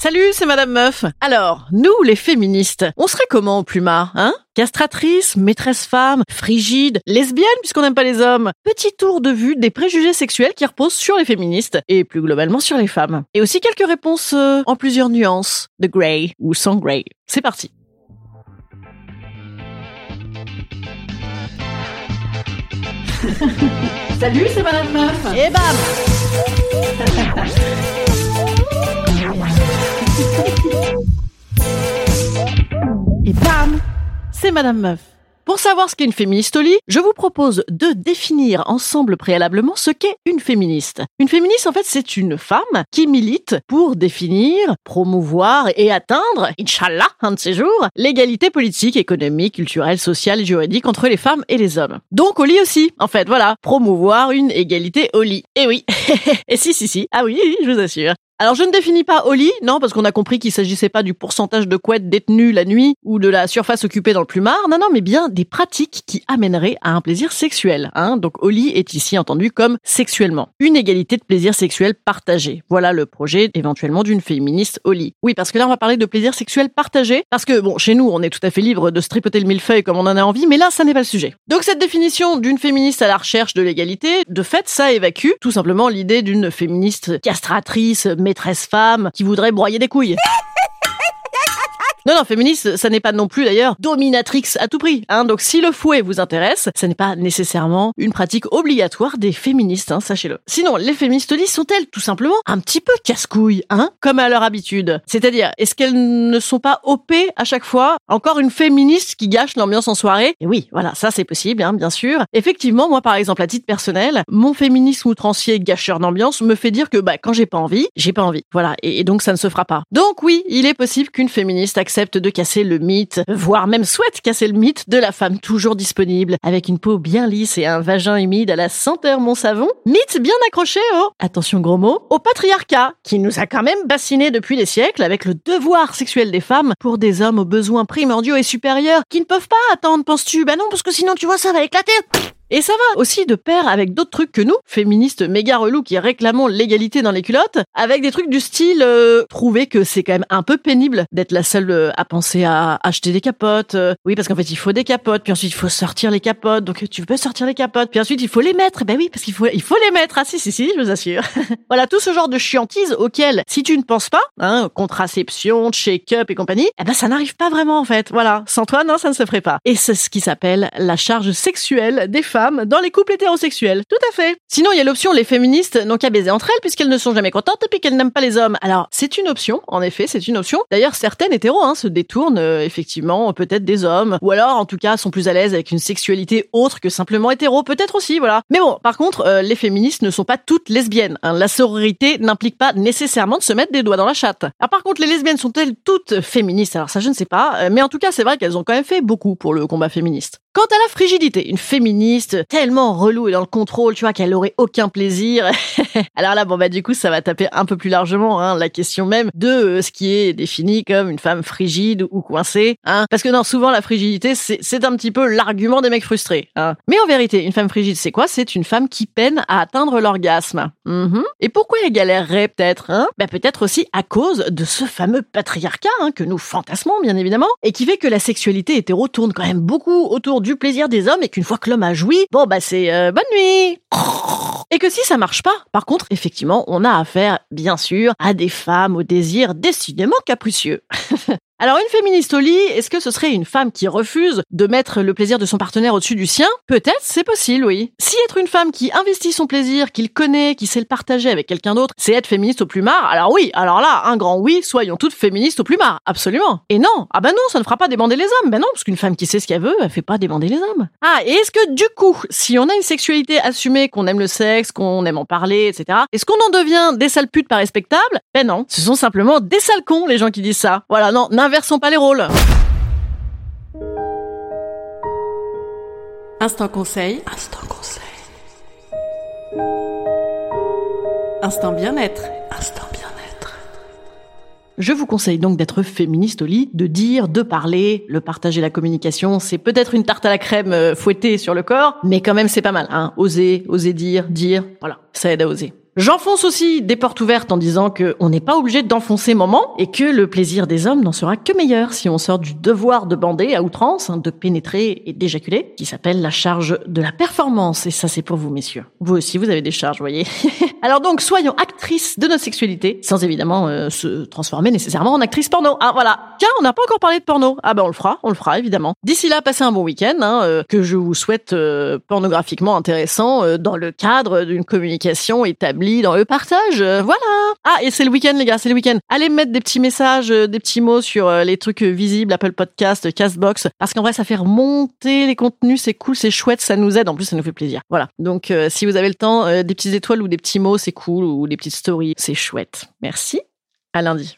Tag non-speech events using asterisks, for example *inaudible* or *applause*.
Salut, c'est Madame Meuf. Alors, nous, les féministes, on serait comment au plumard, hein? Castratrice, maîtresse femme, frigide, lesbienne puisqu'on n'aime pas les hommes. Petit tour de vue des préjugés sexuels qui reposent sur les féministes et plus globalement sur les femmes. Et aussi quelques réponses euh, en plusieurs nuances, de grey ou sans grey. C'est parti. *laughs* Salut, c'est Madame Meuf. Et bam C'est Madame Meuf. Pour savoir ce qu'est une lit, je vous propose de définir ensemble préalablement ce qu'est une féministe. Une féministe, en fait, c'est une femme qui milite pour définir, promouvoir et atteindre, Inch'Allah, un de ces jours, l'égalité politique, économique, culturelle, sociale et juridique entre les femmes et les hommes. Donc au lit aussi, en fait, voilà, promouvoir une égalité au lit. Et oui, *laughs* et si, si, si, ah oui, je vous assure. Alors je ne définis pas au lit, non, parce qu'on a compris qu'il s'agissait pas du pourcentage de couettes détenues la nuit ou de la surface occupée dans le plumard, non, non, mais bien des pratiques qui amèneraient à un plaisir sexuel. Hein. Donc au lit est ici entendu comme sexuellement. Une égalité de plaisir sexuel partagé. Voilà le projet éventuellement d'une féministe au lit. Oui, parce que là on va parler de plaisir sexuel partagé, parce que bon, chez nous on est tout à fait libre de se tripoter le millefeuille comme on en a envie, mais là ça n'est pas le sujet. Donc cette définition d'une féministe à la recherche de l'égalité, de fait ça évacue tout simplement l'idée d'une féministe castratrice, maîtresse femme qui voudrait broyer des couilles. *laughs* Non, non, féministe, ça n'est pas non plus d'ailleurs dominatrix à tout prix. Hein. Donc si le fouet vous intéresse, ça n'est pas nécessairement une pratique obligatoire des féministes, hein, sachez-le. Sinon, les féministes disent sont-elles tout simplement un petit peu casse-couilles, hein, comme à leur habitude? C'est-à-dire, est-ce qu'elles ne sont pas OP à chaque fois? Encore une féministe qui gâche l'ambiance en soirée? Et oui, voilà, ça c'est possible, hein, bien sûr. Effectivement, moi par exemple, à titre personnel, mon féminisme outrancier gâcheur d'ambiance me fait dire que bah, quand j'ai pas envie, j'ai pas envie. Voilà, et, et donc ça ne se fera pas. Donc oui, il est possible qu'une féministe accepte de casser le mythe, voire même souhaite casser le mythe de la femme toujours disponible, avec une peau bien lisse et un vagin humide à la senteur mon savon. Mythe bien accroché au, attention gros mot, au patriarcat, qui nous a quand même bassiné depuis des siècles avec le devoir sexuel des femmes pour des hommes aux besoins primordiaux et supérieurs qui ne peuvent pas attendre, penses-tu? Bah non, parce que sinon tu vois ça va éclater. Et ça va aussi de pair avec d'autres trucs que nous, féministes méga relous qui réclamons l'égalité dans les culottes, avec des trucs du style euh, trouver que c'est quand même un peu pénible d'être la seule euh, à penser à acheter des capotes. euh, oui, parce qu'en fait il faut des capotes, puis ensuite il faut sortir les capotes, donc tu peux sortir les capotes, puis ensuite il faut les mettre. Ben oui, parce qu'il faut il faut les mettre. Ah si si si, je vous assure. *laughs* voilà tout ce genre de chiantise auquel si tu ne penses pas, hein, contraception, shake-up et compagnie, eh ben ça n'arrive pas vraiment en fait. Voilà, sans toi non ça ne se ferait pas. Et c'est ce qui s'appelle la charge sexuelle des femmes dans les couples hétérosexuels. Tout à fait. Sinon, il y a l'option les féministes n'ont qu'à baiser entre elles puisqu'elles ne sont jamais contentes et puis qu'elles n'aiment pas les hommes. Alors, c'est une option, en effet, c'est une option. D'ailleurs, certaines hétéros hein, se détournent euh, effectivement peut-être des hommes ou alors en tout cas sont plus à l'aise avec une sexualité autre que simplement hétéro, peut-être aussi, voilà. Mais bon, par contre, euh, les féministes ne sont pas toutes lesbiennes. hein. La sororité n'implique pas nécessairement de se mettre des doigts dans la chatte. Alors par contre, les lesbiennes sont-elles toutes féministes? Alors ça, je ne sais pas. Euh, Mais en tout cas, c'est vrai qu'elles ont quand même fait beaucoup pour le combat féministe. Quant à la frigidité, une féministe tellement relou et dans le contrôle, tu vois, qu'elle aurait aucun plaisir. *laughs* Alors là, bon bah du coup, ça va taper un peu plus largement hein, la question même de euh, ce qui est défini comme une femme frigide ou coincée. Hein. Parce que non, souvent la frigidité, c'est un petit peu l'argument des mecs frustrés. Hein. Mais en vérité, une femme frigide, c'est quoi? C'est une femme qui peine à atteindre l'orgasme. Mhm. Et pourquoi elle galérerait peut-être hein? Bah, Peut-être aussi à cause de ce fameux patriarcat hein, que nous fantasmons bien évidemment, et qui fait que la sexualité hétéro tourne quand même beaucoup autour du plaisir des hommes et qu'une fois que l'homme a joui, oui, bon bah c'est euh, bonne nuit. Et que si ça marche pas, par contre, effectivement, on a affaire, bien sûr, à des femmes au désir décidément capricieux. *laughs* Alors une féministe au lit, est-ce que ce serait une femme qui refuse de mettre le plaisir de son partenaire au-dessus du sien? Peut-être, c'est possible, oui. Si être une femme qui investit son plaisir, qu'il connaît, qui sait le partager avec quelqu'un d'autre, c'est être féministe au plumard, alors oui, alors là, un grand oui, soyons toutes féministes au plumard, absolument. Et non, ah bah non, ça ne fera pas débander les hommes, ben non, parce qu'une femme qui sait ce qu'elle veut, elle fait pas débander les hommes. Ah, et est-ce que du coup, si on a une sexualité assumée, qu'on aime le sexe, qu'on aime en parler, etc., est-ce qu'on en devient des sales putes pas respectables? Ben non, ce sont simplement des sales cons, les gens qui disent ça. Voilà, non, n'inversons pas les rôles. Instant conseil. Instant conseil. Instant bien-être. Instant bien-être. Je vous conseille donc d'être féministe au lit, de dire, de parler, le partager, la communication, c'est peut-être une tarte à la crème euh, fouettée sur le corps, mais quand même c'est pas mal, hein. Oser, oser dire, dire, voilà, ça aide à oser. J'enfonce aussi des portes ouvertes en disant que on n'est pas obligé d'enfoncer moment et que le plaisir des hommes n'en sera que meilleur si on sort du devoir de bander à outrance, hein, de pénétrer et d'éjaculer, qui s'appelle la charge de la performance. Et ça, c'est pour vous, messieurs. Vous aussi, vous avez des charges, voyez. *laughs* Alors donc, soyons actrices de notre sexualité, sans évidemment euh, se transformer nécessairement en actrice porno. Ah voilà. Tiens, on n'a pas encore parlé de porno. Ah ben on le fera, on le fera évidemment. D'ici là, passez un bon week-end, hein, euh, que je vous souhaite euh, pornographiquement intéressant dans le cadre d'une communication établie dans le partage. euh, voilà. Ah et c'est le week-end les gars, c'est le week-end. Allez me mettre des petits messages, euh, des petits mots sur euh, les trucs visibles, Apple Podcast, Castbox, parce qu'en vrai ça fait remonter les contenus, c'est cool, c'est chouette, ça nous aide, en plus ça nous fait plaisir. Voilà. Donc si vous avez le temps, des petites étoiles ou des petits mots, c'est cool, ou des petites stories, c'est chouette. Merci. À lundi.